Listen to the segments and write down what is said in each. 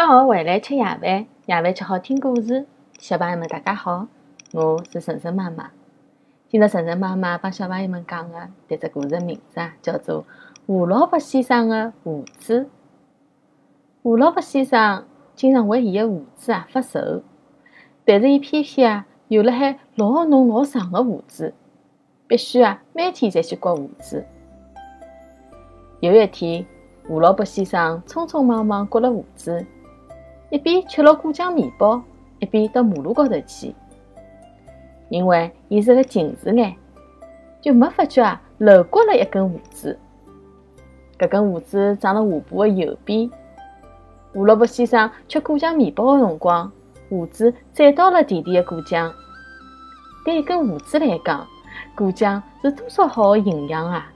放学回来吃夜饭，夜饭吃好听故事。小朋友们，大家好，我是晨晨妈妈。今朝晨晨妈妈帮小朋友们讲的迭只故事的名字啊，叫做《胡萝卜先生的胡子》。胡萝卜先生经常为伊的胡子啊发愁，但是伊偏偏啊有了海老浓老长的胡子，必须啊每天侪去刮胡子。有一天，胡萝卜先生匆匆忙忙刮了胡子。一边吃了果酱面包，一边到马路高头去。因为伊是个近视眼，就没发觉啊漏刮了一根胡子。搿根胡子长了下巴的右边。胡萝卜先生吃果酱面包的辰光，胡子沾到了甜甜的果酱。对一根胡子来讲，果酱是多少好的营养啊！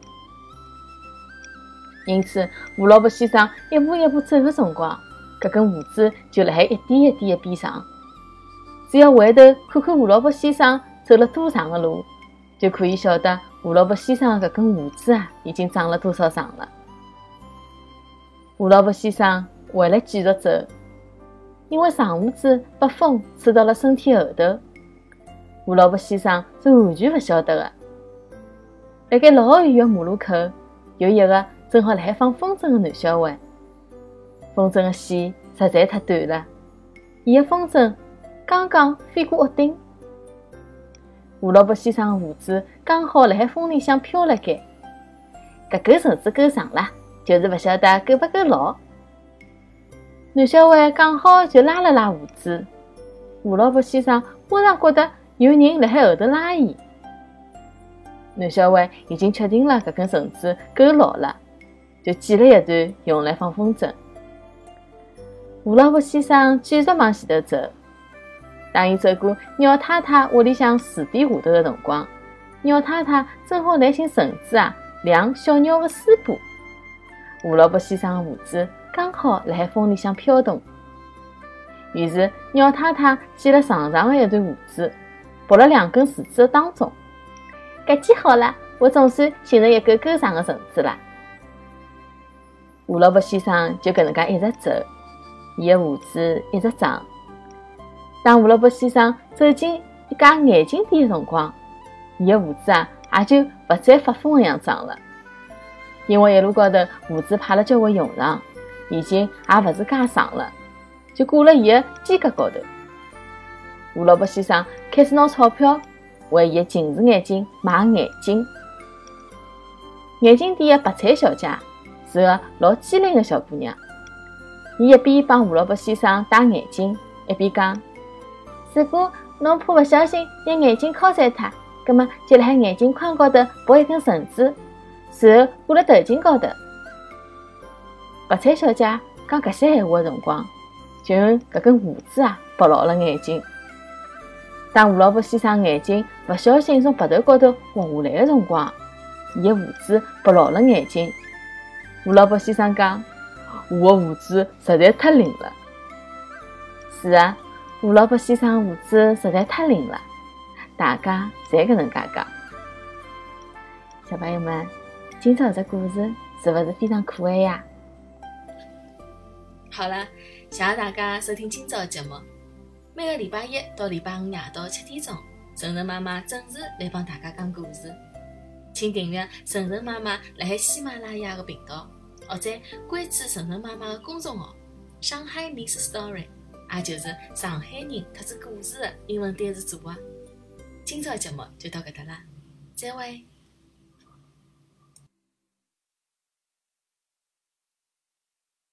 因此，胡萝卜先生一步一步走的辰光。搿根胡子就辣海一点一点的变长，只要回头看看胡萝卜先生走了多长的路，就可以晓得胡萝卜先生的搿根胡子啊已经长了多少长了。胡萝卜先生为了继续走，因为长胡子被风吹到了身体后头，胡萝卜先生是完全勿晓得的。辣盖老远的马路口，有一个正好辣海放风筝的男小孩。风筝的线实在太短了，伊的风筝刚刚飞过屋顶，胡萝卜先生的胡子刚好辣海风里向飘了该。搿根绳子够长了，就是勿晓得够不够牢。男小孩刚好就拉了拉胡子，胡萝卜先生马上觉得有人辣海后头拉伊。男小孩已经确定了搿根绳子够牢了，就剪了一段用来放风筝。胡萝卜先生继续往前头走。当伊走过鸟太太屋里向树底下头的辰光，鸟太太正好来寻绳子啊量小鸟的丝布。胡萝卜先生的胡子刚好辣海风里向飘动。于是鸟太太剪了长长的一段胡子，拨了两根树枝的当中。搿记好了，我总算寻着一根够长的绳子了。胡萝卜先生就搿能介一直走。伊的胡子一直长。当胡萝卜先生走进一家眼镜店的辰光，伊的胡子啊也就勿再发疯一样长了。因为一路高头胡子派了交关用场，已经也勿是介长了，就挂了伊的肩胛高头。胡萝卜先生开始拿钞票为伊的近视眼镜买眼镜。眼镜店的白菜小姐是个老机灵的小姑娘。伊一边帮胡萝卜先生戴眼镜，一边讲：“如果侬怕勿小心拿眼镜敲碎脱，葛末就辣海眼镜框高头绑一根绳子，然后挂辣头颈高头。”白菜小姐讲搿些闲话的辰光，就用搿根胡子啊绑牢了眼睛。当胡萝卜先生眼睛勿小心从白头高头滑下来的辰光，伊的胡子绑牢了眼镜。胡萝卜先生讲。我的胡子实在太灵了。是啊，胡萝卜先生胡子实在太灵了，大家侪搿能介讲。小朋友们，今朝这故事是勿是非常可爱呀？好了，谢谢大家收听今朝的节目。每个礼拜一到礼拜五夜到七点钟，晨晨妈妈准时来帮大家讲故事。请订阅晨晨妈妈辣海喜马拉雅的频道。或者关注晨晨妈妈的公众号“上海 Miss Story”，也就是上海人特指故事的英文单词组合。今朝节目就到搿搭啦，再会。